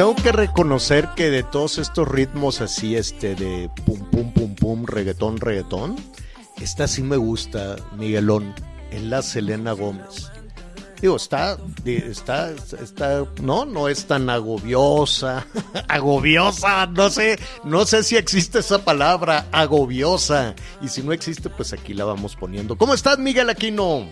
Tengo, que reconocer que de todos estos ritmos así, este, de pum, pum, pum, pum, reggaetón, reggaetón, esta sí me gusta, Miguelón, es la Selena Gómez. Digo, está, está, está, no, no es tan agobiosa, agobiosa, no sé, no sé si existe esa palabra, agobiosa, y si no existe, pues aquí la vamos poniendo. ¿Cómo estás, Miguel Aquino?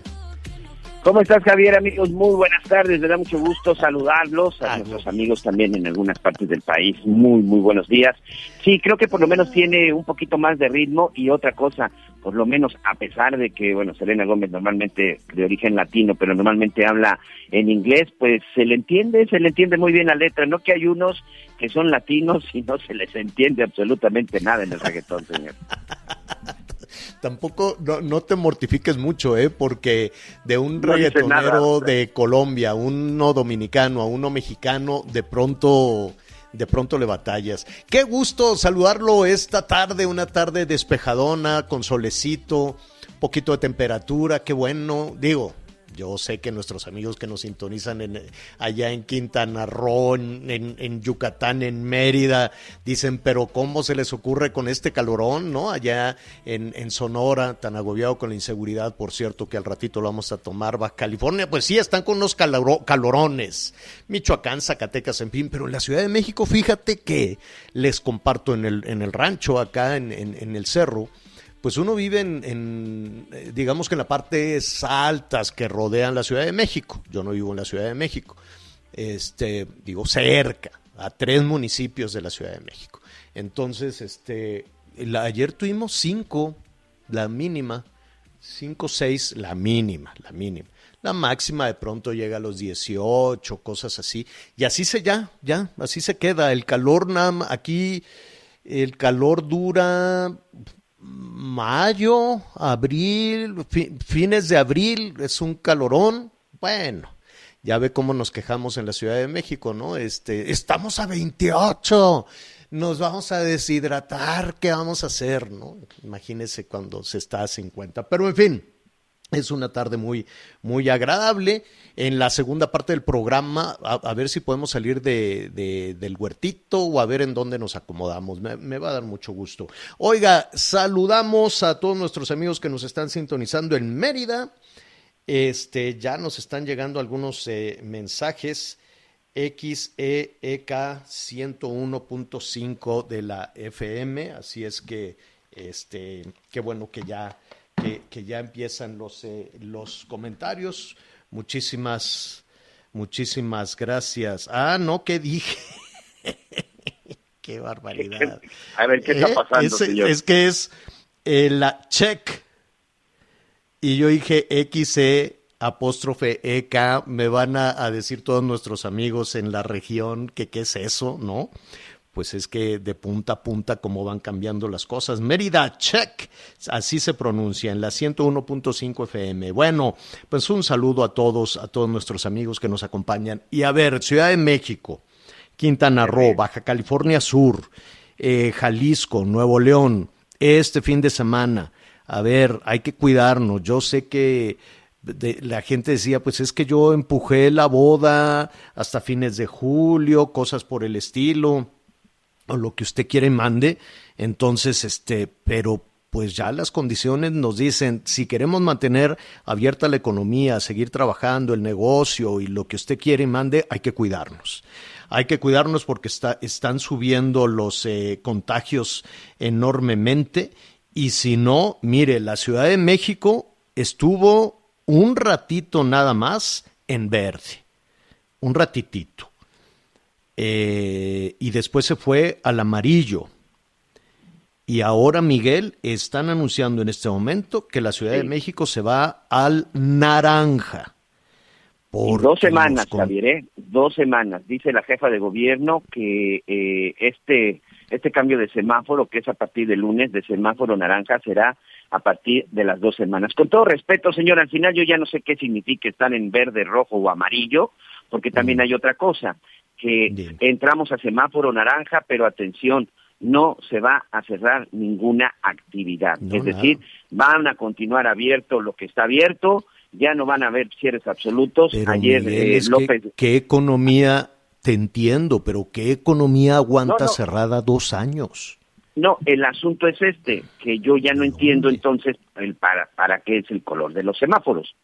¿Cómo estás, Javier? Amigos, muy buenas tardes. Me da mucho gusto saludarlos. A Ah, nuestros amigos también en algunas partes del país. Muy, muy buenos días. Sí, creo que por lo menos tiene un poquito más de ritmo y otra cosa, por lo menos a pesar de que, bueno, Selena Gómez normalmente de origen latino, pero normalmente habla en inglés, pues se le entiende, se le entiende muy bien la letra. No que hay unos que son latinos y no se les entiende absolutamente nada en el reggaetón, señor. Tampoco, no, no te mortifiques mucho, ¿eh? Porque de un No reggaetonero de Colombia, uno dominicano, a uno mexicano, de pronto, de pronto le batallas. Qué gusto saludarlo esta tarde, una tarde despejadona, con solecito, poquito de temperatura, qué bueno. Digo, yo sé que nuestros amigos que nos sintonizan en, allá en Quintana Roo, en, Yucatán, en Mérida, dicen, pero ¿cómo se les ocurre con este calorón, no? Allá en, en Sonora, tan agobiado con la inseguridad, por cierto, que al ratito lo vamos a tomar, Baja California, pues sí, están con unos caloro- calorones. Michoacán, Zacatecas, en fin, pero en la Ciudad de México, fíjate que les comparto en el, en el rancho, acá en el cerro, pues uno vive en, eh, digamos que en las partes altas que rodean la Ciudad de México. Yo no vivo en la Ciudad de México. Este, digo, cerca, a tres municipios de la Ciudad de México. Entonces, este, la- ayer tuvimos cinco, la mínima, cinco, seis, la mínima, la mínima. La máxima de pronto llega a los 18, cosas así. Y así se ya, ya, así se queda. El calor, aquí, el calor dura mayo, abril, fi- fines de abril, es un calorón. Bueno, ya ve cómo nos quejamos en la Ciudad de México, ¿no? Este, estamos a 28, nos vamos a deshidratar, ¿qué vamos a hacer, no? Imagínese cuando se está a 50. Pero en fin, es una tarde muy, muy agradable. En la segunda parte del programa, a, ver si podemos salir de, de- del huertito o a ver en dónde nos acomodamos. Me, va a dar mucho gusto. Oiga, saludamos a todos nuestros amigos que nos están sintonizando en Mérida. Este, ya nos están llegando algunos eh, mensajes. XEEK 101.5 de la FM, así es que este, qué bueno que ya, que, que ya empiezan los, eh, los comentarios. Muchísimas, muchísimas gracias. Ah, no, ¿qué dije? qué barbaridad. A ver, ¿qué está Eh, pasando, es, señor? es que es eh, la check. Y yo dije XE apóstrofe EK. Me van a, a decir todos nuestros amigos en la región que qué es eso, ¿no? Pues es que de punta a punta cómo van cambiando las cosas. Mérida, check. Así se pronuncia en la 101.5 FM. Bueno, pues un saludo a todos, a todos nuestros amigos que nos acompañan. Y a ver, Ciudad de México. Quintana Roo, Baja California Sur, eh, Jalisco, Nuevo León, este fin de semana. A ver, hay que cuidarnos. Yo sé que de- la gente decía, pues es que yo empujé la boda hasta fines de julio, cosas por el estilo, lo que usted quiere mande. Entonces, este, pero pues ya las condiciones nos dicen, si queremos mantener abierta la economía, seguir trabajando, el negocio y lo que usted quiere y mande, hay que cuidarnos. Hay que cuidarnos porque está, están subiendo los eh, contagios enormemente. Y si no, mire, la Ciudad de México estuvo un ratito nada más en verde. Un ratitito. Eh, y después se fue al amarillo. Y ahora, Miguel, están anunciando en este momento que la Ciudad de México se va al naranja. Porque dos semanas, con- Javier, ¿eh? dos semanas. Dice la jefa de gobierno que eh, este este cambio de semáforo, que es a partir del lunes, de semáforo naranja, será a partir de las dos semanas. Con todo respeto, señor, al final yo ya no sé qué significa estar en verde, rojo o amarillo, porque también hay otra cosa, que Bien. entramos a semáforo naranja, pero atención, no se va a cerrar ninguna actividad. No, es nada. decir, van a continuar abierto lo que está abierto, ya no van a haber cierres absolutos. Pero Ayer Miguel, eh, es que- López, ¿qué economía? Te entiendo, pero ¿qué economía aguanta No, no. cerrada dos años? No, el asunto es este, que yo ya no ¿De entiendo entonces el para para qué es el color de los semáforos.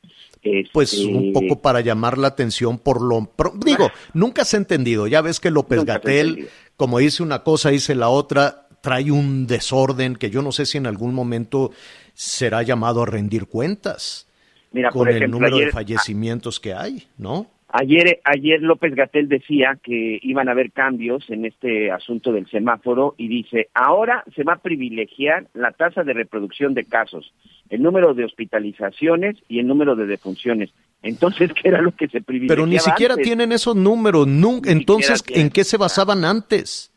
Pues Este, un poco para llamar la atención por lo... digo, nunca se ha entendido. Ya ves que López Gatel, como dice una cosa, dice la otra, trae un desorden que yo no sé si en algún momento será llamado a rendir cuentas Mira, con por el número ayer, de fallecimientos que hay, ¿no? Ayer, ayer López Gatel decía que iban a haber cambios en este asunto del semáforo y dice, ahora se va a privilegiar la tasa de reproducción de casos, el número de hospitalizaciones y el número de defunciones. Entonces, ¿qué era lo que se privilegiaba Pero ni siquiera antes? tienen esos números. Nunca. Ni Entonces, ¿en qué se basaban antes?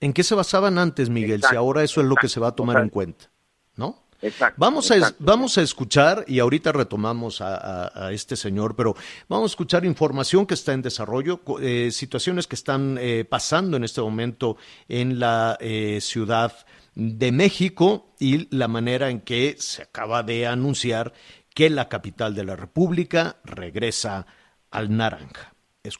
¿En qué se basaban antes, Miguel? si ahora eso es lo que se va a tomar O sea, en cuenta, ¿no? Exacto, Vamos a, exacto. vamos a escuchar, y ahorita retomamos a, a- a este señor, pero vamos a escuchar información que está en desarrollo, eh, situaciones que están eh, pasando en este momento en la eh, Ciudad de México y la manera en que se acaba de anunciar que la capital de la República regresa al naranja.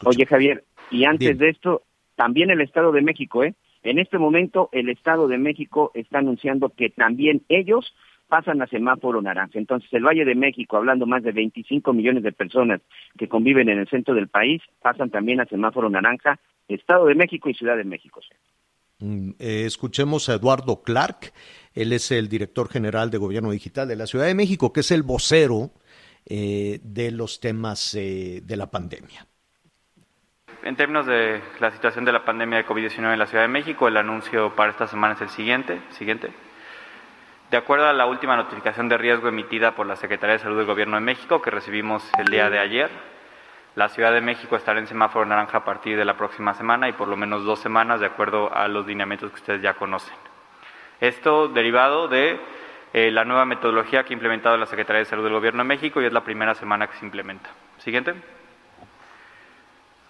Oye, Javier, y antes Dime. de esto, también el Estado de México, ¿eh? En este momento, el Estado de México está anunciando que también ellos pasan a semáforo naranja. Entonces, el Valle de México, hablando más de 25 millones de personas que conviven en el centro del país, pasan también a semáforo naranja, Estado de México y Ciudad de México. Mm, eh, escuchemos a Eduardo Clark, él es el director general de Gobierno Digital de la Ciudad de México, que es el vocero eh, de los temas eh, de la pandemia. En términos de la situación de la pandemia de COVID-19 en la Ciudad de México, el anuncio para esta semana es el siguiente. siguiente. De acuerdo a la última notificación de riesgo emitida por la Secretaría de Salud del Gobierno de México, que recibimos el día de ayer, la Ciudad de México estará en semáforo naranja a partir de la próxima semana y por lo menos dos semanas, de acuerdo a los lineamientos que ustedes ya conocen. Esto derivado de eh, la nueva metodología que ha implementado la Secretaría de Salud del Gobierno de México y es la primera semana que se implementa. Siguiente.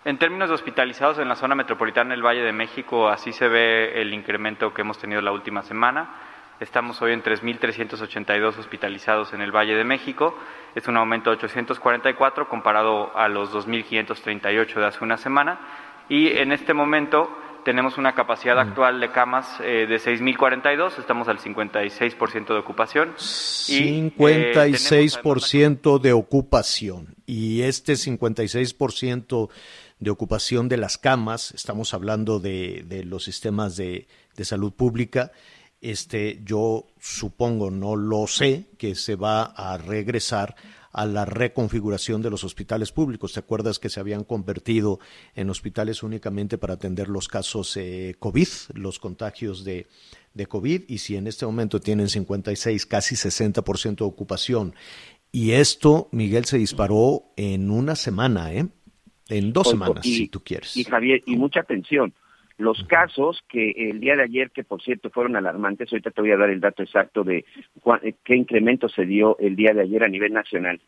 En términos de hospitalizados en la zona metropolitana del Valle de México, así se ve el incremento que hemos tenido la última semana. Estamos hoy en 3.382 hospitalizados en el Valle de México. Es un aumento de 844 comparado a los 2.538 de hace una semana. Y en este momento tenemos una capacidad actual de camas eh, de 6.042, estamos al 56% de ocupación. Y, eh, tenemos además 56% de ocupación y este 56% de ocupación de las camas, estamos hablando de, de los sistemas de, de salud pública, este, yo supongo, no lo sé, que se va a regresar a la reconfiguración de los hospitales públicos. ¿Te acuerdas que se habían convertido en hospitales únicamente para atender los casos eh, COVID, los contagios de, de COVID? Y si en este momento tienen 56, casi 60% de ocupación, y esto, Miguel, se disparó en una semana, ¿eh? En dos semanas, y- si tú quieres. Y Javier, y mucha atención. Los casos que el día de ayer, que por cierto fueron alarmantes, ahorita te voy a dar el dato exacto de qué incremento se dio el día de ayer a nivel nacional.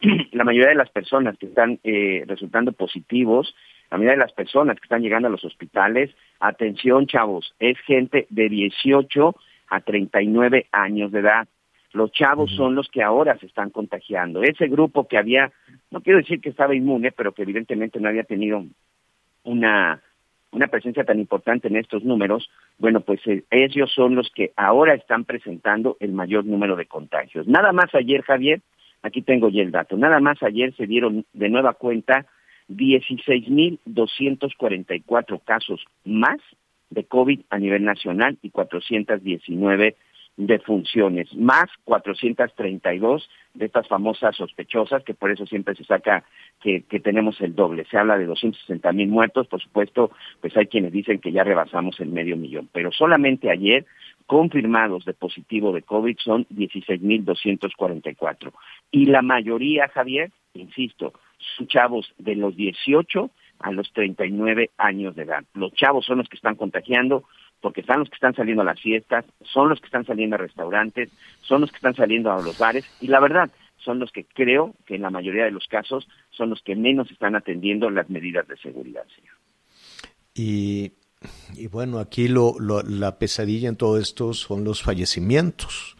La mayoría de las personas que están eh, resultando positivos, la mayoría de las personas que están llegando a los hospitales, atención chavos, es gente de 18 a 39 años de edad. Los chavos son los que ahora se están contagiando. Ese grupo que había, no quiero decir que estaba inmune, pero que evidentemente no había tenido una, una presencia tan importante en estos números, bueno, pues eh, ellos son los que ahora están presentando el mayor número de contagios. Nada más ayer, Javier, aquí tengo ya el dato, nada más ayer se dieron de nueva cuenta 16.244 casos más de COVID a nivel nacional y 419 defunciones, más 432 de estas famosas sospechosas, que por eso siempre se saca que, que tenemos el doble. Se habla de 260 mil muertos, por supuesto, pues hay quienes dicen que ya rebasamos el medio millón, pero solamente ayer confirmados de positivo de COVID son 16.244. Y la mayoría, Javier, insisto, son chavos de los 18 a los 39 años de edad. Los chavos son los que están contagiando porque son los que están saliendo a las fiestas, son los que están saliendo a restaurantes, son los que están saliendo a los bares y la verdad son los que creo que en la mayoría de los casos son los que menos están atendiendo las medidas de seguridad, señor. Y, y bueno, aquí lo, lo, la pesadilla en todo esto son los fallecimientos.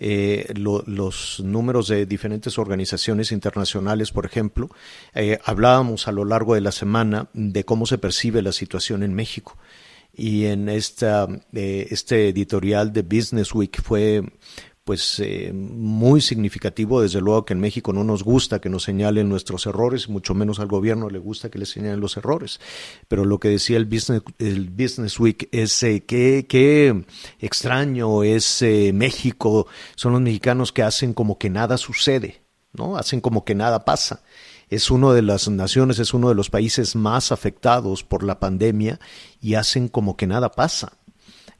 Eh, lo, los números de diferentes organizaciones internacionales, por ejemplo. Eh, hablábamos a lo largo de la semana de cómo se percibe la situación en México. Y en esta, eh, este editorial de Business Week fue pues eh, muy significativo, desde luego que en México no nos gusta que nos señalen nuestros errores, mucho menos al gobierno le gusta que le señalen los errores. Pero lo que decía el Business, el Business Week es eh, qué, qué extraño es eh, México, son los mexicanos que hacen como que nada sucede, ¿no? Hacen como que nada pasa. Es una de las naciones, es uno de los países más afectados por la pandemia y hacen como que nada pasa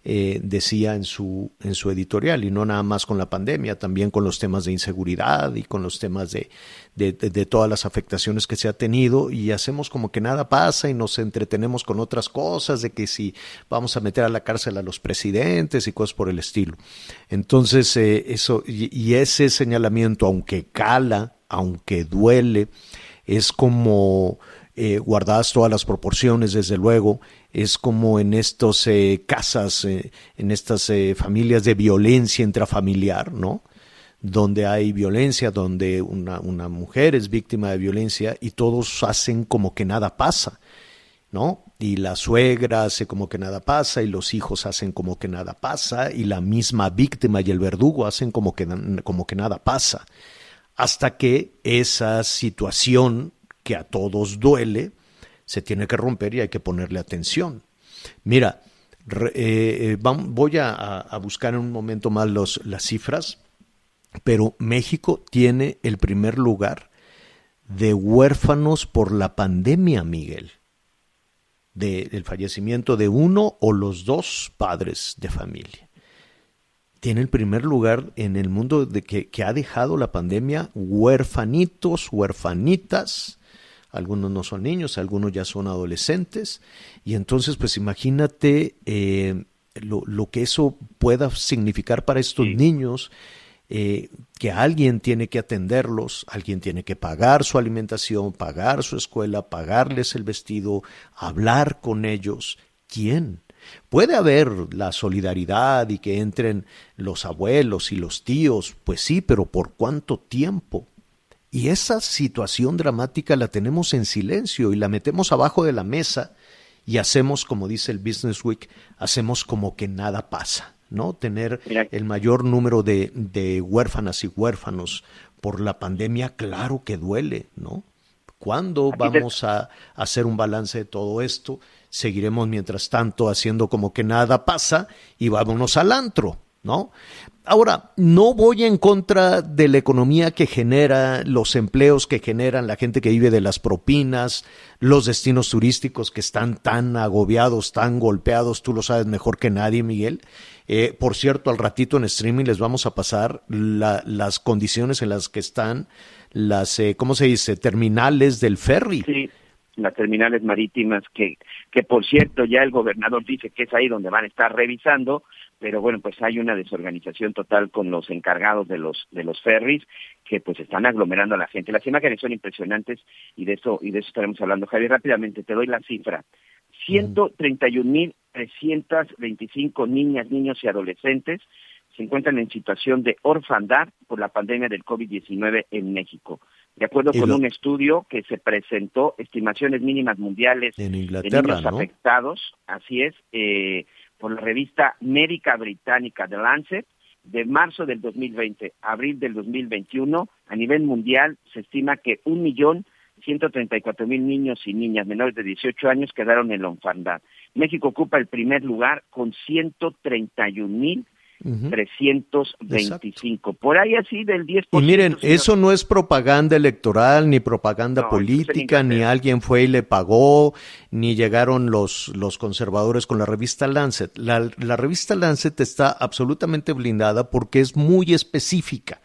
eh, decía en su, en su editorial, y no nada más con la pandemia, también con los temas de inseguridad y con los temas de, de, todas las afectaciones que se ha tenido, y hacemos como que nada pasa y nos entretenemos con otras cosas, de que si vamos a meter a la cárcel a los presidentes y cosas por el estilo. Entonces, eh, eso, y ese señalamiento, aunque cala, aunque duele, es como eh, guardadas todas las proporciones, desde luego, es como en estas eh, casas, eh, en estas eh, familias de violencia intrafamiliar, ¿no? Donde hay violencia, donde una, una mujer es víctima de violencia y todos hacen como que nada pasa, ¿no? Y la suegra hace como que nada pasa y los hijos hacen como que nada pasa y la misma víctima y el verdugo hacen como que, como que nada pasa. Hasta que esa situación que a todos duele, se tiene que romper y hay que ponerle atención. Mira, eh, voy a, buscar en un momento más las cifras, pero México tiene el primer lugar de huérfanos por la pandemia, Miguel, de, del fallecimiento de uno o los dos padres de familia. Tiene el primer lugar en el mundo de que, que ha dejado la pandemia huérfanitos, huérfanitas, algunos no son niños, algunos ya son adolescentes, y entonces pues imagínate eh, lo, lo, que eso pueda significar para estos sí. niños, eh, que alguien tiene que atenderlos, alguien tiene que pagar su alimentación, pagar su escuela, pagarles el vestido, hablar con ellos. ¿Quién? Puede haber la solidaridad y que entren los abuelos y los tíos, pues sí, pero ¿por cuánto tiempo? Y esa situación dramática la tenemos en silencio y la metemos abajo de la mesa y hacemos, como dice el Business Week, hacemos como que nada pasa, ¿no? Tener el mayor número de, de huérfanas y huérfanos por la pandemia, claro que duele, ¿no? ¿Cuándo vamos te... a hacer un balance de todo esto? Seguiremos mientras tanto haciendo como que nada pasa y vámonos al antro, ¿no? Ahora, no voy en contra de la economía que genera, los empleos que generan, la gente que vive de las propinas, los destinos turísticos que están tan agobiados, tan golpeados, tú lo sabes mejor que nadie, Miguel. Eh, por cierto, al ratito en streaming les vamos a pasar la, las condiciones en las que están las, eh, ¿cómo se dice?, terminales del ferry. Sí las terminales marítimas que que por cierto ya el gobernador dice que es ahí donde van a estar revisando pero bueno, pues hay una desorganización total con los encargados de los de los ferries que pues están aglomerando a la gente. Las imágenes son impresionantes y de eso y de eso estaremos hablando. Javier, rápidamente te doy la cifra. 131.325 niñas, niños y adolescentes se encuentran en situación de orfandad por la pandemia del COVID-19 en México. De acuerdo con lo- un estudio que se presentó, estimaciones mínimas mundiales En de niños ¿no? afectados, así es, eh, por la revista médica británica The Lancet, de marzo del 2020 a abril del 2021, a nivel mundial se estima que un millón 134 mil niños y niñas menores de 18 años quedaron en la orfandad. México ocupa el primer lugar con 131 mil Ujú. 325. Por ahí así del 10%. Y miren, señor. eso no es propaganda electoral, ni propaganda No, política, ni alguien fue y le pagó, ni llegaron los, los conservadores con la revista Lancet. La, la revista Lancet está absolutamente blindada porque es muy específica.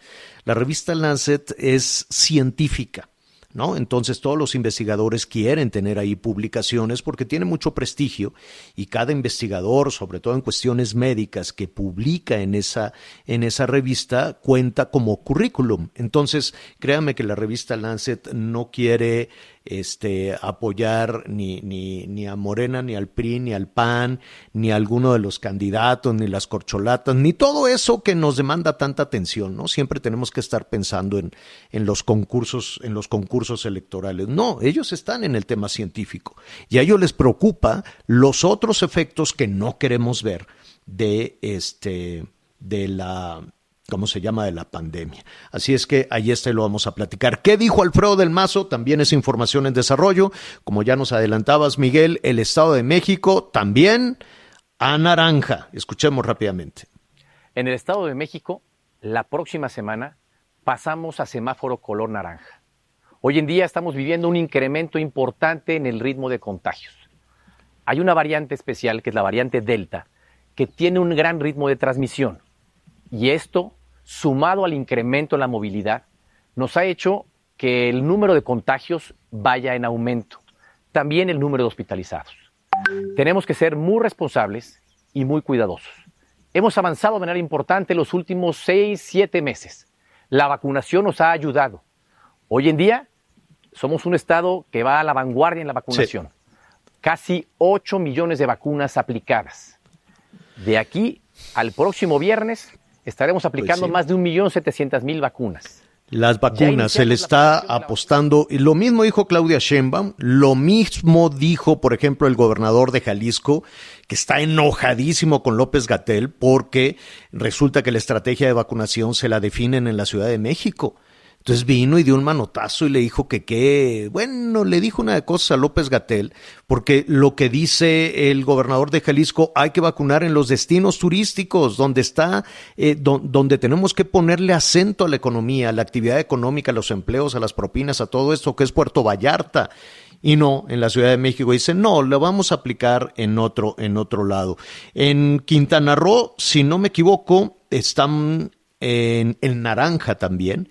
La revista Lancet es científica. ¿No? Entonces todos los investigadores quieren tener ahí publicaciones porque tiene mucho prestigio y cada investigador, sobre todo en cuestiones médicas, que publica en esa, en esa revista cuenta como currículum. Entonces, créame que la revista Lancet no quiere este, apoyar ni, ni, ni a Morena, ni al PRI, ni al PAN, ni a alguno de los candidatos, ni las corcholatas, ni todo eso que nos demanda tanta atención, ¿no? Siempre tenemos que estar pensando en, en los concursos, en los concursos electorales. No, ellos están en el tema científico y a ellos les preocupa los otros efectos que no queremos ver de este, de la, ¿cómo se llama?, de la pandemia. Así es que ahí está y lo vamos a platicar. ¿Qué dijo Alfredo del Mazo? También es información en desarrollo. Como ya nos adelantabas, Miguel, el Estado de México también a naranja. Escuchemos rápidamente. En el Estado de México, la próxima semana pasamos a semáforo color naranja. Hoy en día estamos viviendo un incremento importante en el ritmo de contagios. Hay una variante especial, que es la variante Delta, que tiene un gran ritmo de transmisión. Y esto, sumado al incremento en la movilidad, nos ha hecho que el número de contagios vaya en aumento. También el número de hospitalizados. Tenemos que ser muy responsables y muy cuidadosos. Hemos avanzado de manera importante los últimos seis, siete meses. La vacunación nos ha ayudado. Hoy en día somos un estado que va a la vanguardia en la vacunación. Casi 8 millones de vacunas aplicadas. De aquí al próximo viernes estaremos aplicando sí. más de 1.700.000 vacunas. Las vacunas, se le está apostando, y lo mismo dijo Claudia Sheinbaum, lo mismo dijo, por ejemplo, el gobernador de Jalisco, que está enojadísimo con López Gatel porque resulta que la estrategia de vacunación se la definen en la Ciudad de México. Entonces vino y dio un manotazo y le dijo que qué, bueno, le dijo una de cosas a López Gatel, porque lo que dice el gobernador de Jalisco, hay que vacunar en los destinos turísticos, donde está, eh, do- donde tenemos que ponerle acento a la economía, a la actividad económica, a los empleos, a las propinas, a todo esto que es Puerto Vallarta. Y no, en la Ciudad de México dice, no, lo vamos a aplicar en otro, en otro lado. En Quintana Roo, si no me equivoco, están en, en naranja también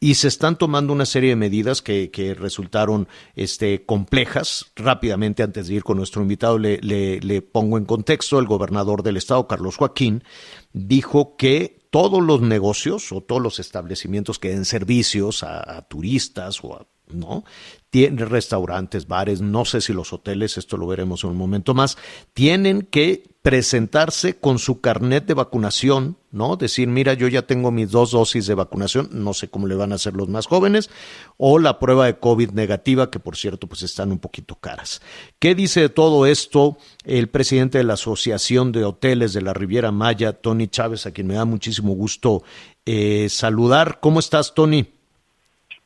y se están tomando una serie de medidas que, que resultaron este, complejas. Rápidamente, antes de ir con nuestro invitado, le, le, le pongo en contexto, el gobernador del estado, Carlos Joaquín, dijo que todos los negocios o todos los establecimientos que den servicios a, turistas o a ¿no? Tienen restaurantes, bares, no sé si los hoteles, esto lo veremos en un momento más, tienen que presentarse con su carnet de vacunación, ¿no? Decir, mira, yo ya tengo mis dos dosis de vacunación, no sé cómo le van a hacer los más jóvenes, o la prueba de COVID negativa, que por cierto, pues están un poquito caras. ¿Qué dice de todo esto el presidente de la Asociación de Hoteles de la Riviera Maya, Tony Chávez, a quien me da muchísimo gusto eh, saludar? ¿Cómo estás, Tony?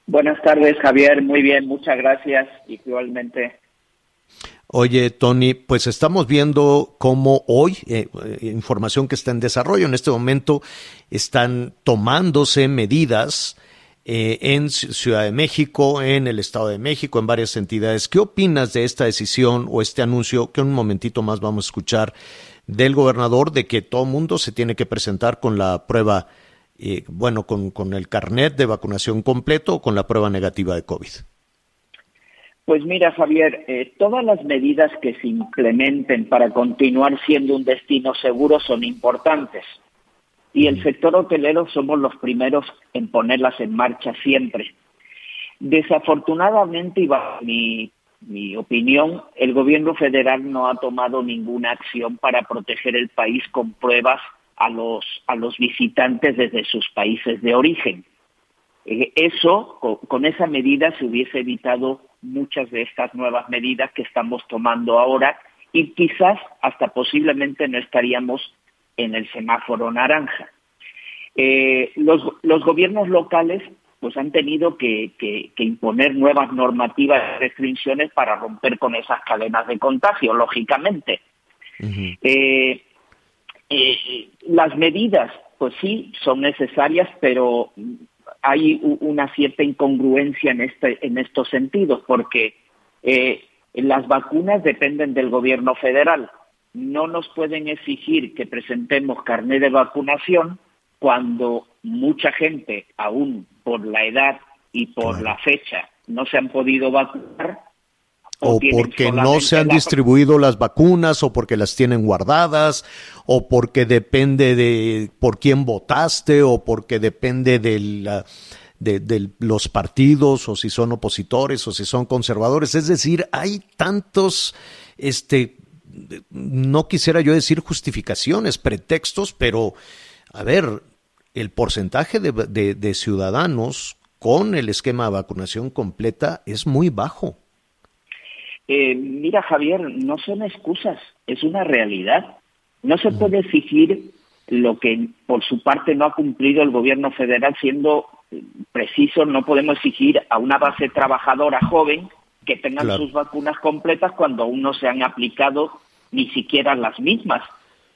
Buenas tardes, Javier. Muy bien, muchas gracias. Igualmente. Oye, Tony, pues estamos viendo cómo hoy, eh, eh, información que está en desarrollo, en este momento están tomándose medidas eh, en Ciudad de México, en el Estado de México, en varias entidades. ¿Qué opinas de esta decisión o este anuncio que un momentito más vamos a escuchar del gobernador de que todo mundo se tiene que presentar con la prueba, eh, bueno, con, con el carnet de vacunación completo o con la prueba negativa de COVID? Pues mira, Javier, eh, todas las medidas que se implementen para continuar siendo un destino seguro son importantes. Y el sector hotelero somos los primeros en ponerlas en marcha siempre. Desafortunadamente, y bajo mi, mi opinión, el gobierno federal no ha tomado ninguna acción para proteger el país con pruebas a los, a los visitantes desde sus países de origen. Eh, eso, con, con esa medida se hubiese evitado muchas de estas nuevas medidas que estamos tomando ahora y quizás hasta posiblemente no estaríamos en el semáforo naranja. Eh, los, los, gobiernos locales pues han tenido que, que, que, imponer nuevas normativas y restricciones para romper con esas cadenas de contagio, lógicamente. Uh -huh. eh, eh, las medidas, pues sí, son necesarias, pero hay una cierta incongruencia en, este, en estos sentidos, porque eh, las vacunas dependen del gobierno federal. No nos pueden exigir que presentemos carnet de vacunación cuando mucha gente, aún por la edad y por la fecha, no se han podido vacunar. O, porque no se han la... distribuido las vacunas, o porque las tienen guardadas, o porque depende de por quién votaste, o porque depende de, la, de, de los partidos, o si son opositores, o si son conservadores. Es decir, hay tantos, este, no quisiera yo decir justificaciones, pretextos, pero, a ver, el porcentaje de, de, de, ciudadanos con el esquema de vacunación completa es muy bajo. Eh, mira, Javier, no son excusas, es una realidad. No se puede exigir lo que por su parte no ha cumplido el gobierno federal, siendo preciso, no podemos exigir a una base trabajadora joven que tengan claro. sus vacunas completas cuando aún no se han aplicado ni siquiera las mismas.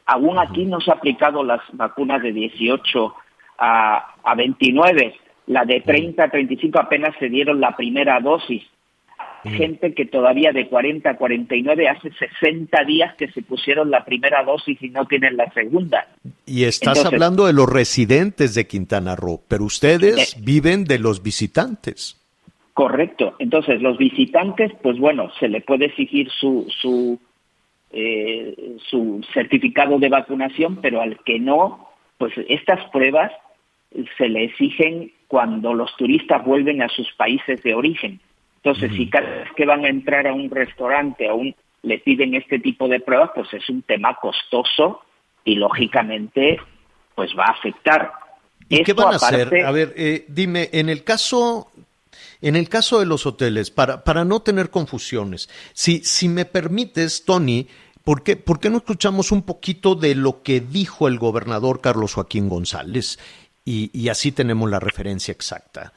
Aún aquí no se han aplicado las vacunas de 18 a, a 29. La de 30 a 35 apenas se dieron la primera dosis. Gente que todavía de 40 a 49 hace 60 días que se pusieron la primera dosis y no tienen la segunda. Y estás Entonces, hablando de los residentes de Quintana Roo, pero ustedes eh, viven de los visitantes. Correcto. Entonces, los visitantes, pues bueno, se le puede exigir su, su, eh, su certificado de vacunación, pero al que no, pues estas pruebas se le exigen cuando los turistas vuelven a sus países de origen. Entonces, si cada vez que van a entrar a un restaurante aún le piden este tipo de pruebas, pues es un tema costoso y lógicamente pues va a afectar. ¿Y Esto qué van a aparte... hacer? A ver, eh, dime, en el caso en el caso de los hoteles, para, para no tener confusiones, si, si me permites, Tony, ¿por qué, ¿por qué no escuchamos un poquito de lo que dijo el gobernador Carlos Joaquín González? Y, y así tenemos la referencia exacta.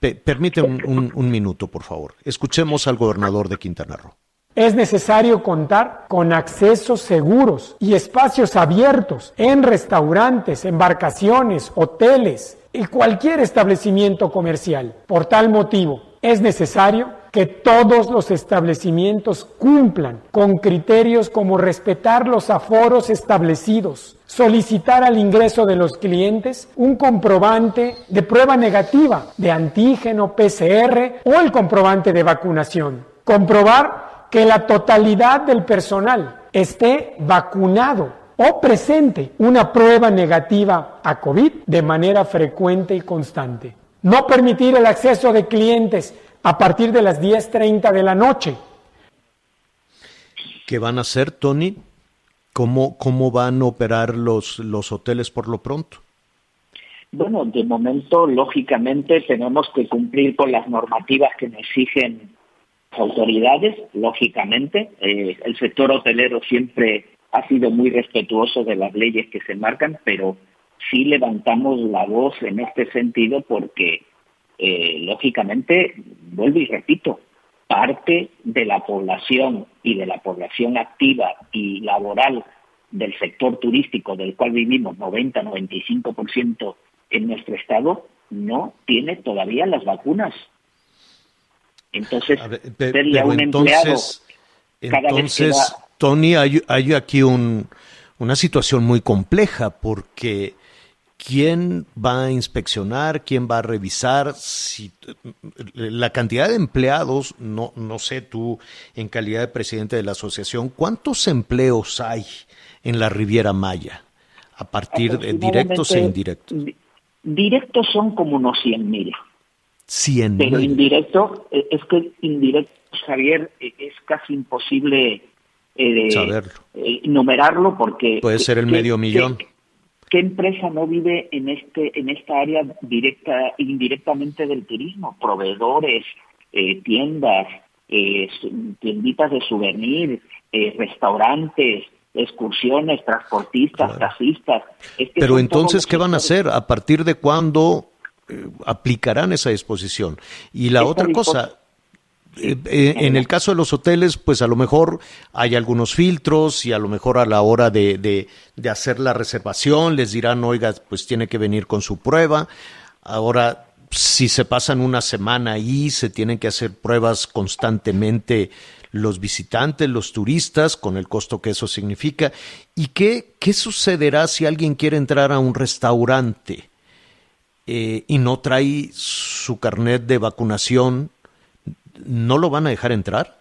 Permíteme un, un, un, minuto, por favor. Escuchemos al gobernador de Quintana Roo. Es necesario contar con accesos seguros y espacios abiertos en restaurantes, embarcaciones, hoteles y cualquier establecimiento comercial. Por tal motivo, es necesario que todos los establecimientos cumplan con criterios como respetar los aforos establecidos, solicitar al ingreso de los clientes un comprobante de prueba negativa de antígeno, PCR o el comprobante de vacunación. Comprobar que la totalidad del personal esté vacunado o presente una prueba negativa a COVID de manera frecuente y constante. No permitir el acceso de clientes a partir de las 10.30 de la noche. ¿Qué van a hacer, Tony? ¿Cómo, cómo van a operar los, los hoteles por lo pronto? Bueno, de momento, lógicamente, tenemos que cumplir con las normativas que nos exigen autoridades, lógicamente. Eh, el sector hotelero siempre ha sido muy respetuoso de las leyes que se marcan, pero sí levantamos la voz en este sentido porque, eh, lógicamente, vuelvo y repito, parte de la población y de la población activa y laboral del sector turístico del cual vivimos 90-95% en nuestro estado no tiene todavía las vacunas. Entonces, ver, pe, verle a un entonces, empleado entonces, va... Tony, hay, hay aquí un, una situación muy compleja porque ¿quién va a inspeccionar? ¿Quién va a revisar? Si, la cantidad de empleados, no, no sé tú, en calidad de presidente de la asociación, ¿cuántos empleos hay en la Riviera Maya? A partir de directos e indirectos. Directos son como unos 100 mil. 100 Pero indirecto, es que indirecto, Javier, es casi imposible eh, Saberlo. Eh, numerarlo porque... Puede ser el medio millón. ¿Qué empresa no vive en este en esta área directa indirectamente del turismo? Proveedores, eh, tiendas, eh, tienditas de souvenir, eh, restaurantes, excursiones, transportistas, taxistas. Pero entonces, ¿qué van a hacer? ¿A partir de cuándo eh, aplicarán esa disposición? Y la otra cosa, eh, eh, en el caso de los hoteles, pues a lo mejor hay algunos filtros y a lo mejor a la hora de, de, de hacer la reservación les dirán, oiga, pues tiene que venir con su prueba. Ahora, si se pasan una semana ahí, se tienen que hacer pruebas constantemente los visitantes, los turistas, con el costo que eso significa. ¿Y qué, qué sucederá si alguien quiere entrar a un restaurante eh, y no trae su carnet de vacunación? ¿No lo van a dejar entrar?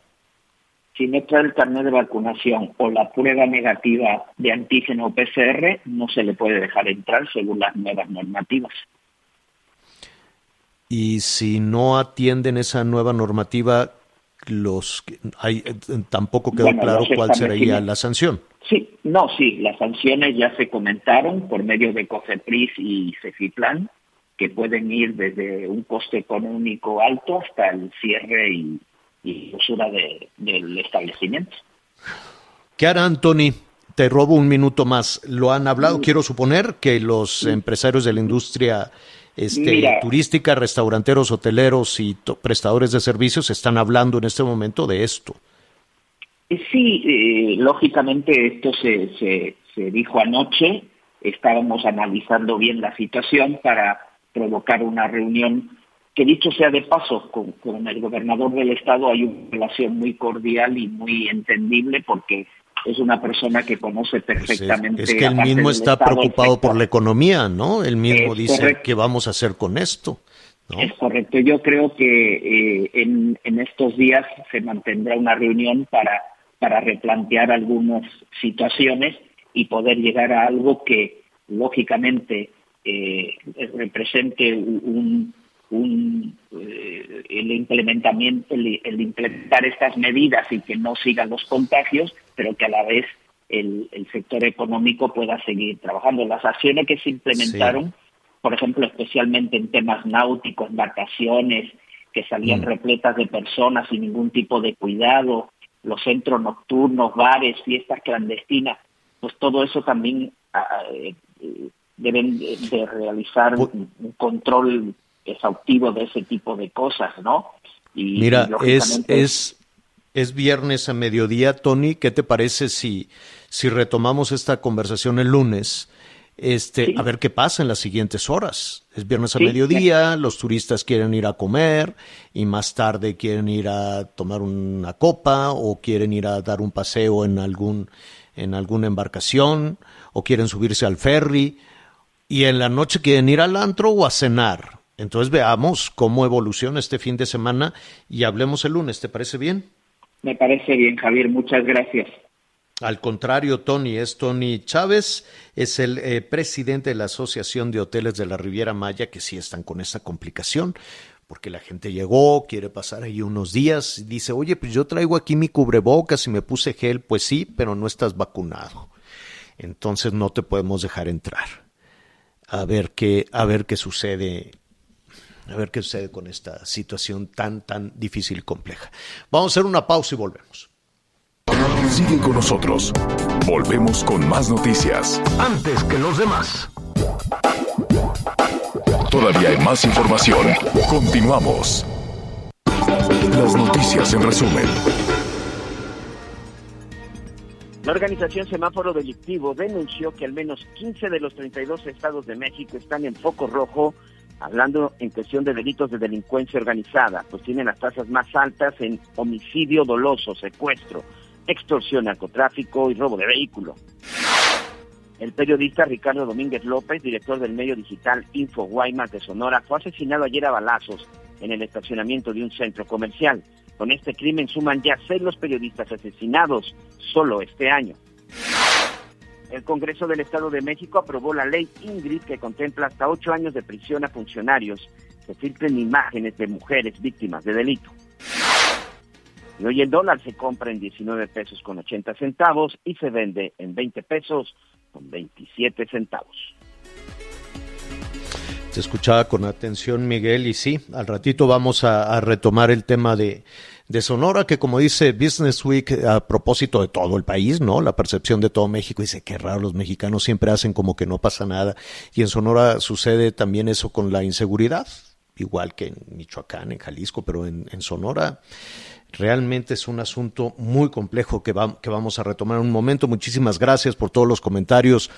Si no trae el carnet de vacunación o la prueba negativa de antígeno PCR, no se le puede dejar entrar según las nuevas normativas. Y si no atienden esa nueva normativa, los hay, eh, tampoco quedó Bueno, claro cuál sería la sanción. Sí, no, sí, las sanciones ya se comentaron por medio de COFEPRIS y CEFIPLAN, que pueden ir desde un coste económico alto hasta el cierre y, y usura de- del establecimiento. ¿Qué harán, Tony? Te robo un minuto más. ¿Lo han hablado? Quiero suponer que los empresarios de la industria este, Mira. turística, restauranteros, hoteleros y prestadores de servicios están hablando en este momento de esto. Eh, Sí, eh, lógicamente esto se, se, se dijo anoche, estábamos analizando bien la situación para provocar una reunión que dicho sea de paso, con, con el gobernador del estado hay una relación muy cordial y muy entendible porque es una persona que conoce perfectamente. Es que él mismo está Estado, preocupado por la economía, ¿no? Él mismo Es dice, correcto. ¿qué vamos a hacer con esto? Es correcto. Yo creo que eh, en, en estos días se mantendrá una reunión para, para replantear algunas situaciones y poder llegar a algo que, lógicamente, eh, represente un, un, eh, el implementamiento, el, el implementar estas medidas y que no sigan los contagios, pero que a la vez el, el sector económico pueda seguir trabajando. Las acciones que se implementaron por ejemplo, especialmente en temas náuticos, vacaciones, que salían Mm. repletas de personas sin ningún tipo de cuidado, los centros nocturnos, bares, fiestas clandestinas, pues todo eso también ah, eh, eh, deben de, de realizar un, un control exhaustivo de ese tipo de cosas, ¿no? Y, Mira, y, es, es, es viernes a mediodía, Tony. ¿Qué te parece si, si retomamos esta conversación el lunes? Este, a ver qué pasa en las siguientes horas. Es viernes a Sí, mediodía, los turistas quieren ir a comer y más tarde quieren ir a tomar una copa o quieren ir a dar un paseo en algún en alguna embarcación o quieren subirse al ferry y en la noche quieren ir al antro o a cenar. Entonces veamos cómo evoluciona este fin de semana y hablemos el lunes, ¿te parece bien? me parece bien, Javier, muchas gracias. Al contrario, Tony, es Tony Chávez, es el eh, presidente de la Asociación de Hoteles de la Riviera Maya, que sí están con esta complicación, porque la gente llegó, quiere pasar ahí unos días, y dice, oye, pues yo traigo aquí mi cubrebocas y me puse gel, pues sí, pero no estás vacunado. Entonces no te podemos dejar entrar. A ver qué, a ver qué sucede a ver qué sucede con esta situación tan, tan difícil y compleja. Vamos a hacer una pausa y volvemos. Sigue con nosotros. Volvemos con más noticias. Antes que los demás. Todavía hay más información. Continuamos. Las noticias en resumen. La organización Semáforo Delictivo denunció que al menos 15 de los 32 estados de México están en foco rojo, hablando en cuestión de delitos de delincuencia organizada, pues tienen las tasas más altas en homicidio doloso, secuestro, extorsión, narcotráfico y robo de vehículo. El periodista Ricardo Domínguez López, director del medio digital Info Guaymas de Sonora, fue asesinado ayer a balazos en el estacionamiento de un centro comercial. Con este crimen suman ya seis los periodistas asesinados solo este año. El Congreso del Estado de México aprobó la ley Ingrid que contempla hasta ocho años de prisión a funcionarios que filtren imágenes de mujeres víctimas de delito. Y hoy el dólar se compra en 19 pesos con 80 centavos y se vende en 20 pesos con 27 centavos. Te escuchaba con atención, Miguel, y sí, al ratito vamos a, retomar el tema de, de Sonora, que como dice Business Week, a propósito de todo el país, ¿no? La percepción de todo México, dice, qué raro, los mexicanos siempre hacen como que no pasa nada. Y en Sonora sucede también eso con la inseguridad, igual que en Michoacán, en Jalisco, pero en, en Sonora realmente es un asunto muy complejo que, va, que vamos a retomar en un momento. Muchísimas gracias por todos los comentarios,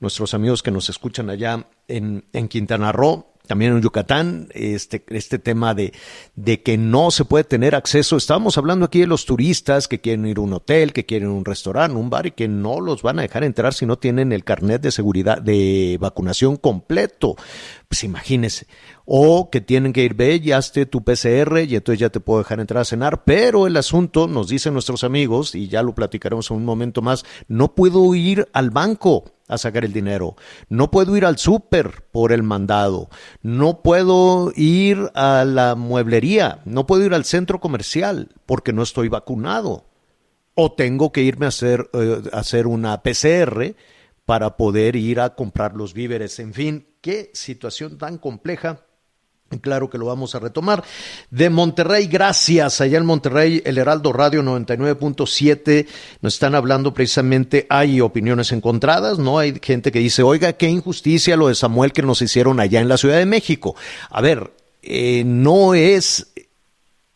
nuestros amigos que nos escuchan allá en, en Quintana Roo también en Yucatán, este, este tema de, de que no se puede tener acceso. Estábamos hablando aquí de los turistas que quieren ir a un hotel, que quieren un restaurante, un bar y que no los van a dejar entrar si no tienen el carnet de seguridad, de vacunación completo. Pues imagínese. O que tienen que ir, ve, ya esté tu PCR y entonces ya te puedo dejar entrar a cenar. Pero el asunto, nos dicen nuestros amigos, y ya lo platicaremos en un momento más, no puedo ir al banco a sacar el dinero. No puedo ir al súper por el mandado. No puedo ir a la mueblería. No puedo ir al centro comercial porque no estoy vacunado. O tengo que irme a hacer, eh, a hacer una PCR para poder ir a comprar los víveres. En fin, qué situación tan compleja Claro que lo vamos a retomar. De Monterrey, gracias. Allá en Monterrey, el Heraldo Radio 99.7 nos están hablando precisamente, hay opiniones encontradas, ¿no? Hay gente que dice, oiga, qué injusticia lo de Samuel que nos hicieron allá en la Ciudad de México. A ver, eh, no es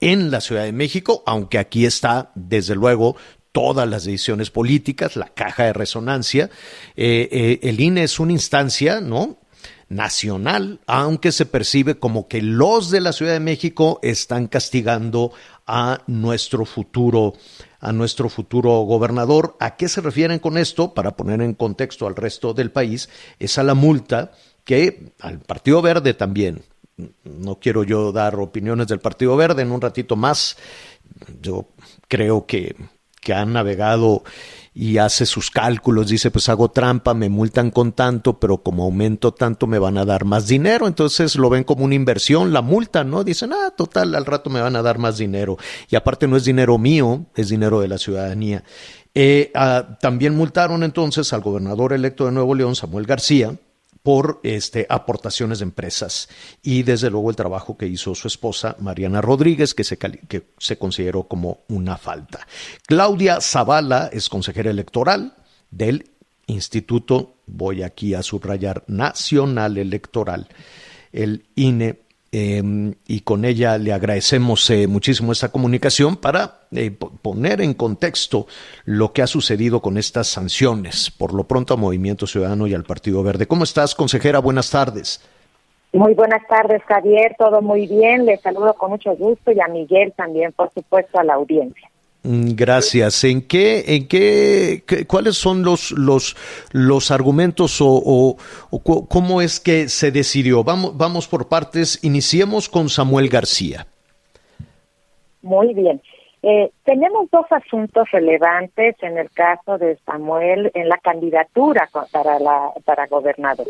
en la Ciudad de México, aunque aquí está, desde luego, todas las decisiones políticas, la caja de resonancia. Eh, eh, el INE es una instancia, ¿no? Nacional, aunque se percibe como que los de la Ciudad de México están castigando a nuestro futuro a nuestro futuro gobernador. ¿A qué se refieren con esto? Para poner en contexto al resto del país, es a la multa que al Partido Verde también. No quiero yo dar opiniones del Partido Verde en un ratito más. Yo creo que, que han navegado y hace sus cálculos, dice, pues hago trampa, me multan con tanto, pero como aumento tanto me van a dar más dinero, entonces lo ven como una inversión, la multa, ¿no? Dicen, ah, total, al rato me van a dar más dinero. Y aparte no es dinero mío, es dinero de la ciudadanía. Eh, ah, también multaron entonces al gobernador electo de Nuevo León, Samuel García, por este, aportaciones de empresas y desde luego el trabajo que hizo su esposa Mariana Rodríguez, que se, que se consideró como una falta. Claudia Zavala es consejera electoral del Instituto, voy aquí a subrayar, Nacional Electoral, el INE Em, y con ella le agradecemos eh, muchísimo esta comunicación para eh, poner en contexto lo que ha sucedido con estas sanciones, por lo pronto a Movimiento Ciudadano y al Partido Verde. ¿Cómo estás, consejera? Buenas tardes. Muy buenas tardes, Javier. Todo muy bien. Le saludo con mucho gusto y a Miguel también, por supuesto, a la audiencia. Mm, gracias. ¿En qué, en qué, cuáles son los, los, los argumentos o, cómo es que se decidió? Vamos, vamos por partes. Iniciemos con Samuel García. Muy bien. Eh, tenemos dos asuntos relevantes en el caso de Samuel en la candidatura para la para gobernador.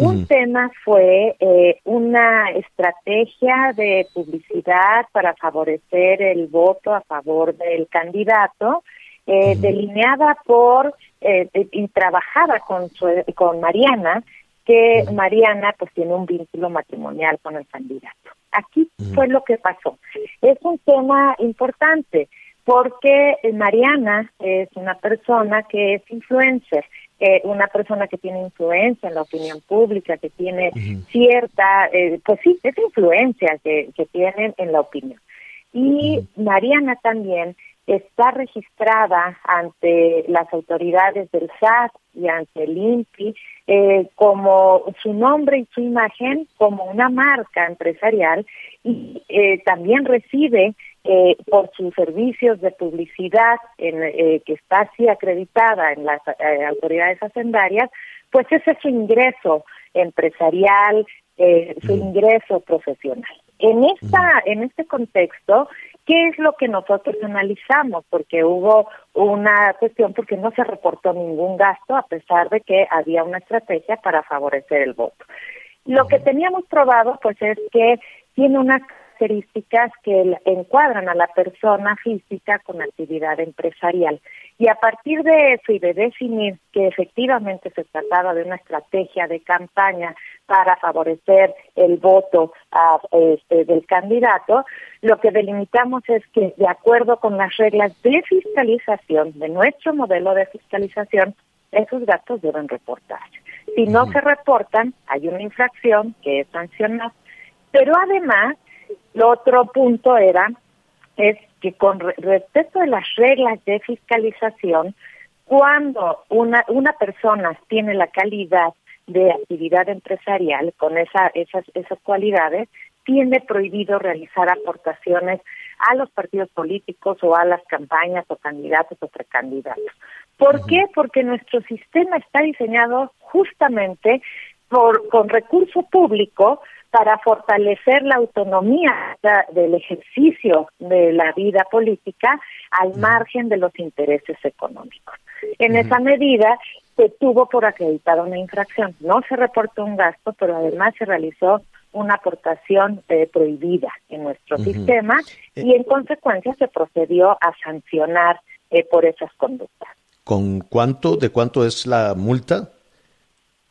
Un tema fue eh, una estrategia de publicidad para favorecer el voto a favor del candidato, eh, delineada por eh, y trabajada con, con Mariana, que Mariana pues tiene un vínculo matrimonial con el candidato. Aquí fue lo que pasó. Es un tema importante porque Mariana es una persona que es influencer eh, una persona que tiene influencia en la opinión pública, que tiene cierta, eh, pues sí, esa influencia que, que tienen en la opinión. Y Mariana también está registrada ante las autoridades del SAT y ante el INPI eh, como su nombre y su imagen como una marca empresarial y eh, también recibe eh, por sus servicios de publicidad en, eh, que está así acreditada en las eh, autoridades hacendarias, pues ese es su ingreso empresarial, su ingreso profesional. En esta, en este contexto, ¿qué es lo que nosotros analizamos? Porque hubo una cuestión porque no se reportó ningún gasto a pesar de que había una estrategia para favorecer el voto. Lo que teníamos probado, pues, es que tiene una características que encuadran a la persona física con actividad empresarial. Y a partir de eso y de definir que efectivamente se trataba de una estrategia de campaña para favorecer el voto este, del candidato, lo que delimitamos es que de acuerdo con las reglas de fiscalización, de nuestro modelo de fiscalización, esos gastos deben reportarse. Si no se reportan, hay una infracción que es sancionada. Pero además, el otro punto era es que con respecto a las reglas de fiscalización, cuando una, una persona tiene la calidad de actividad empresarial con esa, esas, esas cualidades, tiene prohibido realizar aportaciones a los partidos políticos o a las campañas o candidatos o precandidatos. ¿Por qué? Porque nuestro sistema está diseñado justamente por, con recurso público para fortalecer la autonomía del ejercicio de la vida política al margen de los intereses económicos. En esa medida se tuvo por acreditada una infracción. No se reportó un gasto, pero además se realizó una aportación eh, prohibida en nuestro sistema eh. y en consecuencia se procedió a sancionar eh, por esas conductas. ¿Con cuánto, de cuánto es la multa?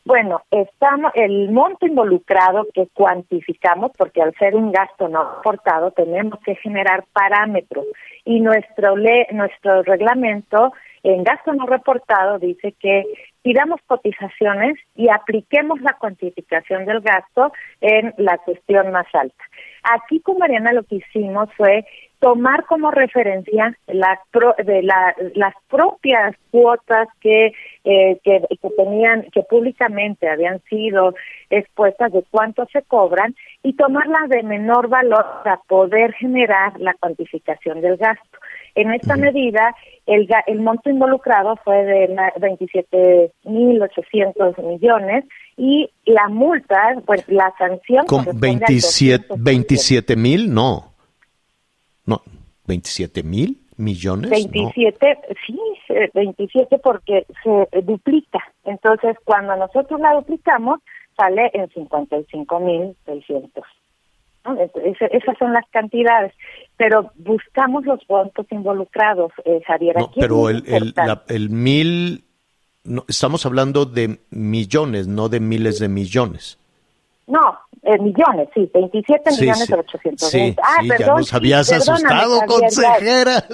Bueno, estamos el monto involucrado que cuantificamos, porque al ser un gasto no aportado tenemos que generar parámetros y nuestro le, nuestro reglamento en gasto no reportado dice que pidamos cotizaciones y apliquemos la cuantificación del gasto en la cuestión más alta. Aquí con Mariana lo que hicimos fue tomar como referencia la de las propias cuotas que, eh, que, que, tenían, que públicamente habían sido expuestas de cuánto se cobran y tomarlas de menor valor para poder generar la cuantificación del gasto. En esta medida, el, el monto involucrado fue de 27.800 millones y la multa, pues la sanción... ¿Con 27 mil? No. No, 27 mil millones. 27, sí, 27 porque se duplica. Entonces, cuando nosotros la duplicamos, sale en 55 mil 600 esas son las cantidades, pero buscamos los votos involucrados, eh, Javier. No, pero el, el, mil, estamos hablando de millones, no de miles de millones. No, eh, millones, sí, 27 millones ochocientos sí, ah, perdón, ya nos habías asustado, consejera.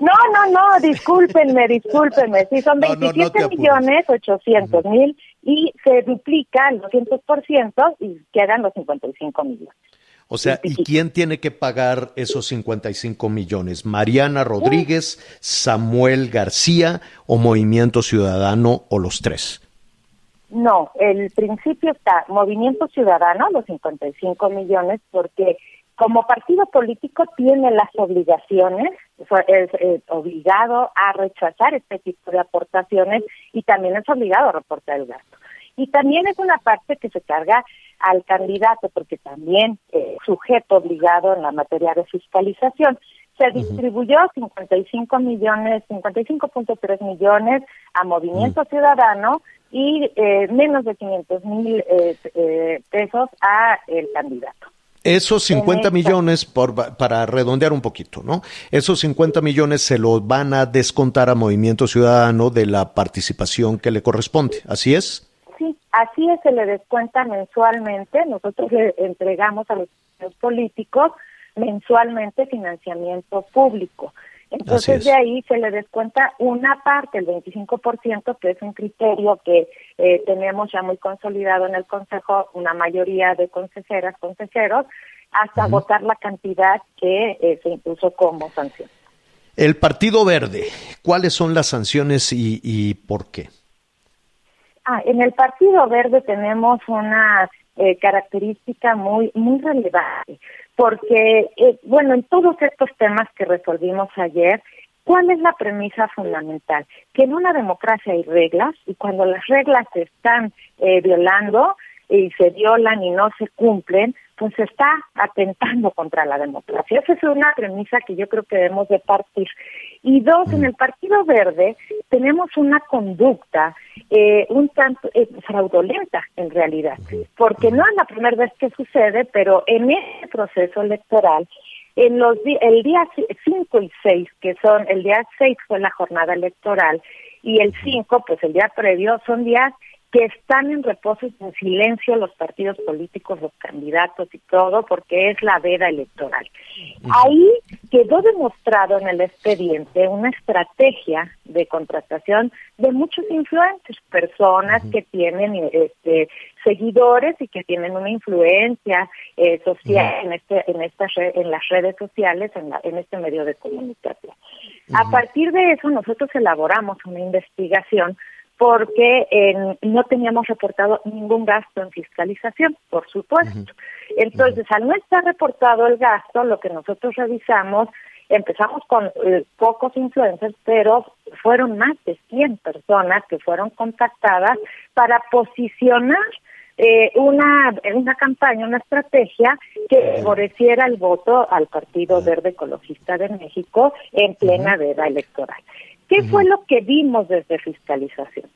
No, no, no, discúlpenme, discúlpenme. Sí, son 27 millones 800 mil y se duplica el 200% y quedan los 55 millones. O sea, ¿y quién tiene que pagar esos 55 millones? ¿Mariana Rodríguez, Samuel García o Movimiento Ciudadano o los tres? No, el principio está Movimiento Ciudadano, los 55 millones, porque como partido político tiene las obligaciones, es, obligado a rechazar este tipo de aportaciones y también es obligado a reportar el gasto. Y también es una parte que se carga al candidato, porque también es sujeto obligado en la materia de fiscalización. Se distribuyó 55 millones, 55.3 millones a Movimiento Ciudadano y eh, menos de 500 mil eh, eh, pesos a el candidato. Esos 50 millones, por, para redondear un poquito, ¿no? Esos 50 millones se los van a descontar a Movimiento Ciudadano de la participación que le corresponde, ¿así es? Así es, se le descuenta mensualmente. Nosotros le entregamos a los políticos mensualmente financiamiento público. Entonces de ahí se le descuenta una parte, el 25%, que es un criterio que eh, tenemos ya muy consolidado en el Consejo, una mayoría de consejeras, consejeros, hasta votar la cantidad que eh, se impuso como sanción. El Partido Verde, ¿cuáles son las sanciones y por qué? Ah, en el Partido Verde tenemos una eh, característica muy muy relevante, porque, eh, bueno, en todos estos temas que resolvimos ayer, ¿cuál es la premisa fundamental? Que en una democracia hay reglas y cuando las reglas se están eh, violando y se violan y no se cumplen, pues se está atentando contra la democracia. Esa es una premisa que yo creo que debemos de partir. Y dos, en el Partido Verde tenemos una conducta eh, un tanto eh, fraudulenta en realidad, porque no es la primera vez que sucede, pero en este proceso electoral En los el día 5 y 6, que son, el día 6 fue la jornada electoral y el 5, pues el día previo, son días que están en reposo y en silencio los partidos políticos, los candidatos y todo, porque es la veda electoral. Ahí quedó demostrado en el expediente una estrategia de contratación de muchos influencers, personas que tienen este, seguidores y que tienen una influencia eh, social en este, en esta en las redes sociales, en, la, en este medio de comunicación. A partir de eso nosotros elaboramos una investigación porque eh, no teníamos reportado ningún gasto en fiscalización, por supuesto. Entonces, al no estar reportado el gasto, lo que nosotros revisamos, empezamos con eh, pocos influencers, pero fueron más de 100 personas que fueron contactadas para posicionar eh, una, una campaña, una estrategia que favoreciera el voto al Partido Verde Ecologista de México en plena veda electoral. ¿Qué fue lo que vimos desde fiscalización?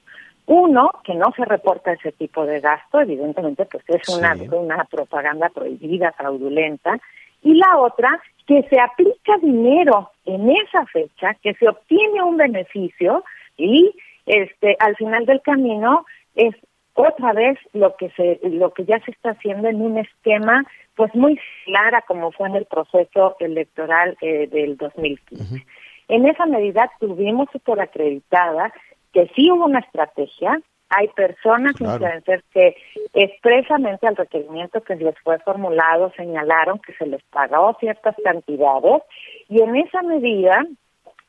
Uno, que no se reporta ese tipo de gasto, evidentemente, pues es una, una propaganda prohibida, fraudulenta. Y la otra, que se aplica dinero en esa fecha, que se obtiene un beneficio y este al final del camino es otra vez lo que se lo que ya se está haciendo en un esquema pues muy clara como fue en el proceso electoral eh, del 2015. En esa medida tuvimos por acreditada que sí hubo una estrategia, hay personas influencers que expresamente al requerimiento que les fue formulado señalaron que se les pagó ciertas cantidades. Y en esa medida,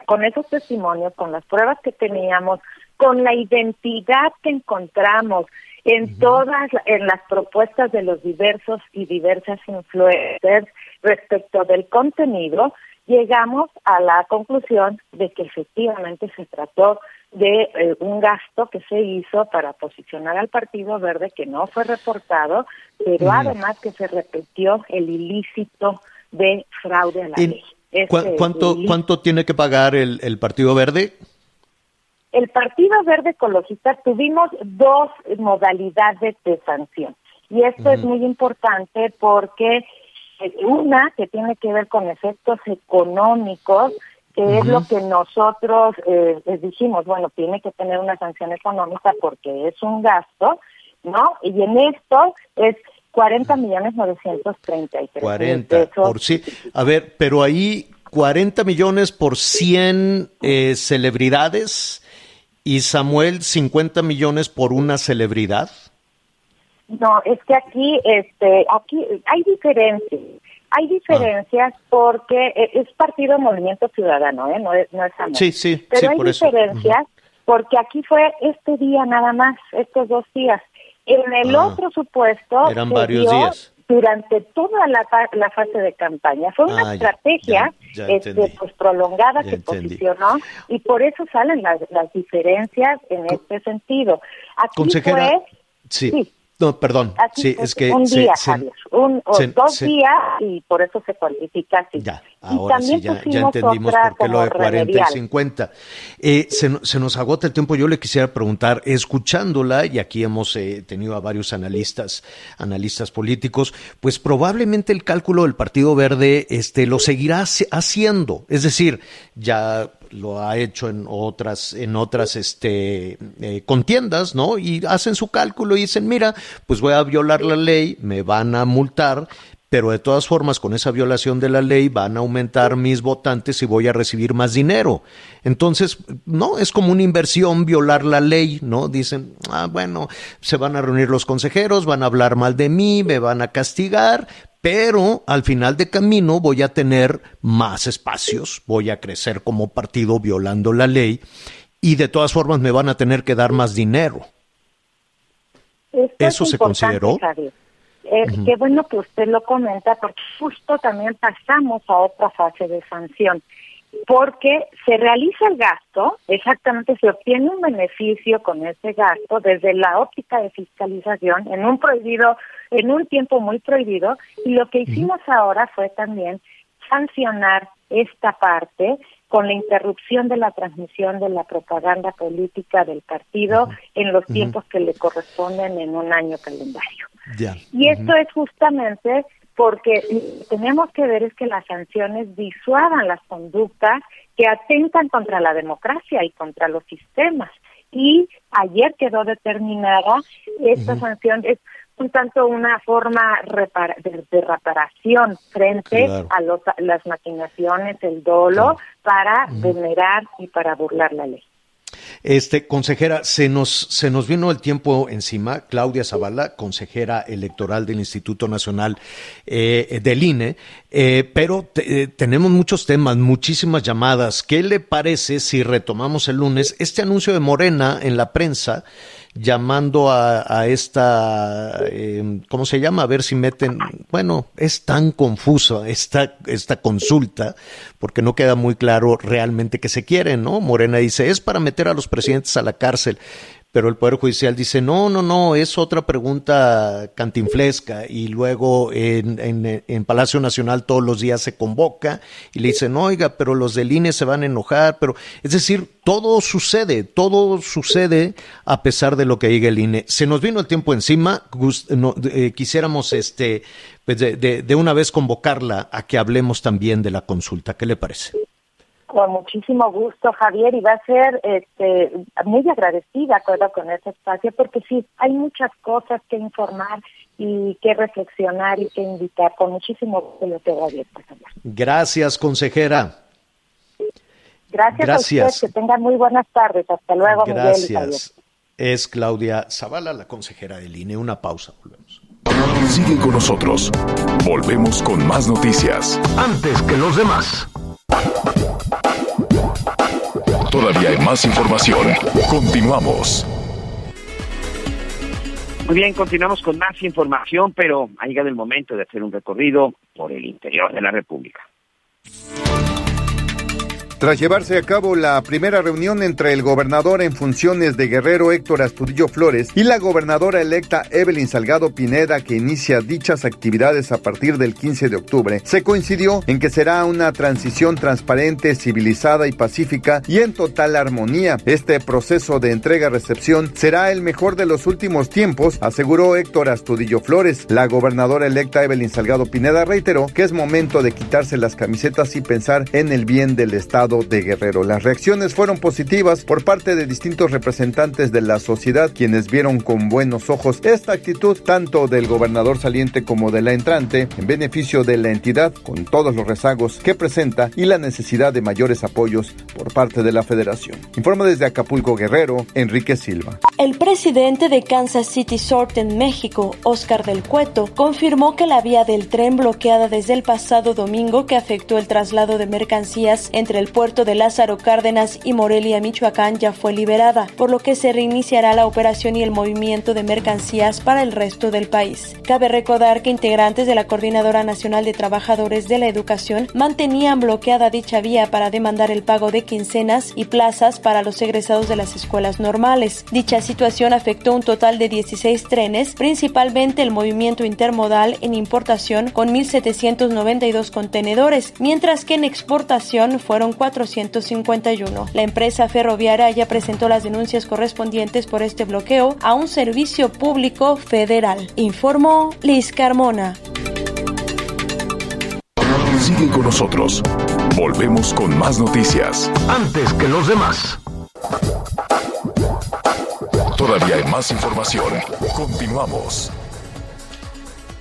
con esos testimonios, con las pruebas que teníamos, con la identidad que encontramos en todas en las propuestas de los diversos y diversas influencers respecto del contenido, llegamos a la conclusión de que efectivamente se trató de eh, un gasto que se hizo para posicionar al Partido Verde que no fue reportado, pero además que se repitió el ilícito de fraude a la ley. ¿Cuánto, ¿Cuánto tiene que pagar el, el Partido Verde? El Partido Verde Ecologista tuvimos dos modalidades de sanción. Y esto es muy importante porque una que tiene que ver con efectos económicos, que es lo que nosotros eh, les dijimos, bueno, tiene que tener una sanción económica porque es un gasto, ¿no? Y en esto es 40 millones 933 40 por sí. A ver, pero ahí 40 millones por 100 eh, celebridades y Samuel 50 millones por una celebridad. No, es que aquí, este, aquí hay diferencias. Hay diferencias porque eh, es partido Movimiento Ciudadano, ¿eh? No es, no es Sí, sí, Pero hay diferencias porque aquí fue este día nada más, estos dos días. En el Ah. otro supuesto Eran varios días. durante toda la, la fase de campaña. Fue una Ah, estrategia ya, ya este, pues prolongada Ya que entendí. posicionó y por eso salen las, las diferencias en este sentido. Aquí Consejera, fue Sí. Sí. No, perdón. Así sí, es que un día, se- Javier, un, o se- dos se- días y por eso se cuantifica así. Ya, ahora sí, ya, entendimos por qué lo de como 40 y remedial. 50. Eh, se, no- se nos agota el tiempo. Yo le quisiera preguntar, escuchándola, y aquí hemos eh, tenido a varios analistas, analistas políticos, pues probablemente el cálculo del Partido Verde este, lo seguirá haci- haciendo. Es decir, ya lo ha hecho en otras, en otras este, eh, contiendas, ¿no? Y hacen su cálculo y dicen, mira, pues voy a violar la ley, me van a multar, pero de todas formas, con esa violación de la ley van a aumentar mis votantes y voy a recibir más dinero. Entonces, no, es como una inversión violar la ley, ¿no? Dicen, ah, bueno, se van a reunir los consejeros, van a hablar mal de mí, me van a castigar, pero al final de camino voy a tener más espacios, voy a crecer como partido violando la ley y de todas formas me van a tener que dar más dinero. Esto ¿Eso es se consideró? Javier. Eh. Qué bueno que usted lo comenta, porque justo también pasamos a otra fase de sanción, porque se realiza el gasto, exactamente se obtiene un beneficio con ese gasto desde la óptica de fiscalización en un prohibido, en un tiempo muy prohibido, y lo que hicimos ahora fue también sancionar esta parte con la interrupción de la transmisión de la propaganda política del partido en los tiempos que le corresponden en un año calendario. Y esto es justamente porque tenemos que ver es que las sanciones disuadan las conductas que atentan contra la democracia y contra los sistemas. Y ayer quedó determinada esta sanción, es un tanto una forma de, reparación frente a los, las maquinaciones, el dolo, para venerar y para burlar la ley. Este, consejera, se nos, se nos vino el tiempo encima. Claudia Zavala, consejera electoral del Instituto Nacional eh, del INE, eh, pero eh, tenemos muchos temas, muchísimas llamadas. ¿Qué le parece si retomamos el lunes este anuncio de Morena en la prensa? Llamando a, esta, eh, ¿cómo se llama? A ver si meten, bueno, es tan confusa esta, esta consulta, porque no queda muy claro realmente qué se quiere, ¿no? Morena dice, es para meter a los presidentes a la cárcel pero el Poder Judicial dice, no, no, no, es otra pregunta cantinflesca y luego en, en, Palacio Nacional todos los días se convoca y le dicen, oiga, pero los del INE se van a enojar, pero es decir, todo sucede, todo sucede a pesar de lo que diga el INE. Se nos vino el tiempo encima, eh, quisiéramos este, pues de, de una vez convocarla a que hablemos también de la consulta. ¿Qué le parece? Con muchísimo gusto, Javier, y va a ser este, muy agradecida con este espacio, porque sí, hay muchas cosas que informar y que reflexionar y que invitar. Con muchísimo gusto lo tengo abierto, Gracias, consejera. Gracias, Gracias. a usted, que tengan muy buenas tardes. Hasta luego, Gracias. es Claudia Zavala, la consejera del INE. Una pausa, volvemos. Sigue con nosotros. Volvemos con más noticias. Antes que los demás. Todavía hay más información. Continuamos. Muy bien, continuamos con más información, pero ha llegado el momento de hacer un recorrido por el interior de la República. Tras llevarse a cabo la primera reunión entre el gobernador en funciones de Guerrero Héctor Astudillo Flores y la gobernadora electa Evelyn Salgado Pineda que inicia dichas actividades a partir del 15 de octubre, se coincidió en que será una transición transparente, civilizada y pacífica y en total armonía. Este proceso de entrega-recepción será el mejor de los últimos tiempos, aseguró Héctor Astudillo Flores. La gobernadora electa Evelyn Salgado Pineda reiteró que es momento de quitarse las camisetas y pensar en el bien del Estado de Guerrero. Las reacciones fueron positivas por parte de distintos representantes de la sociedad, quienes vieron con buenos ojos esta actitud tanto del gobernador saliente como de la entrante en beneficio de la entidad, con todos los rezagos que presenta y la necesidad de mayores apoyos por parte de la federación. Informa desde Acapulco Guerrero, Enrique Silva. El presidente de Kansas City Sort en México, Oscar del Cueto, confirmó que la vía del tren bloqueada desde el pasado domingo que afectó el traslado de mercancías entre el puerto de Lázaro Cárdenas y Morelia, Michoacán, ya fue liberada, por lo que se reiniciará la operación y el movimiento de mercancías para el resto del país. Cabe recordar que integrantes de la Coordinadora Nacional de Trabajadores de la Educación mantenían bloqueada dicha vía para demandar el pago de quincenas y plazas para los egresados de las escuelas normales. Dicha situación afectó un total de 16 trenes, principalmente el movimiento intermodal en importación con 1.792 contenedores, mientras que en exportación fueron 451. La empresa ferroviaria ya presentó las denuncias correspondientes por este bloqueo a un servicio público federal. Informó Liz Carmona. Sigue con nosotros. Volvemos con más noticias. Antes que los demás. Todavía hay más información. Continuamos.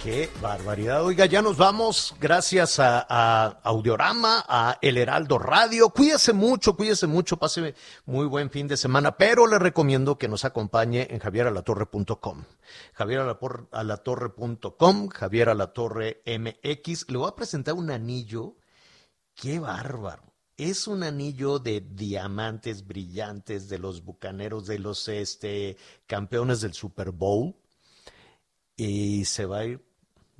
Qué barbaridad. Oiga, ya nos vamos. Gracias a, Audiorama, a El Heraldo Radio. Cuídese mucho, cuídese mucho. Pase muy buen fin de semana. Pero le recomiendo que nos acompañe en javieralatorre.com. Javieralatorre.com, Javier Alatorre MX. Le voy a presentar un anillo. Qué bárbaro. Es un anillo de diamantes brillantes de los bucaneros, de los este, campeones del Super Bowl. Y se va a ir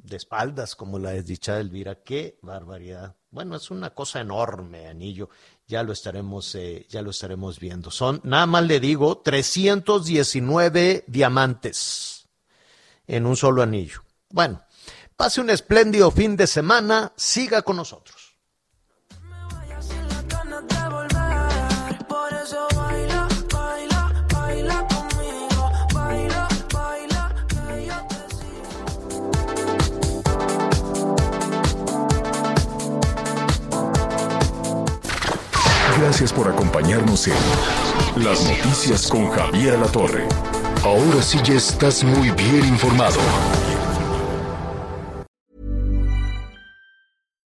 de espaldas como la desdichada Elvira. Qué barbaridad. Bueno, es una cosa enorme, anillo. Ya lo estaremos, eh, ya lo estaremos viendo. Son, nada más le digo, 319 diamantes en un solo anillo. Bueno, pase un espléndido fin de semana. Siga con nosotros. Gracias por acompañarnos en Las Noticias con Javier La. Ahora sí ya estás muy bien informado.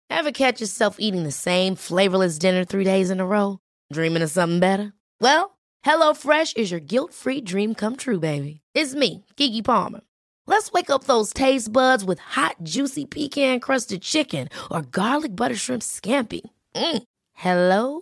Ever catch yourself eating the same flavorless dinner three days in a row? Dreaming of something better? Well, HelloFresh is your guilt-free dream come true, baby. It's me, Kiki Palmer. Let's wake up those taste buds with hot, juicy pecan-crusted chicken or garlic butter shrimp scampi. Mm. Hello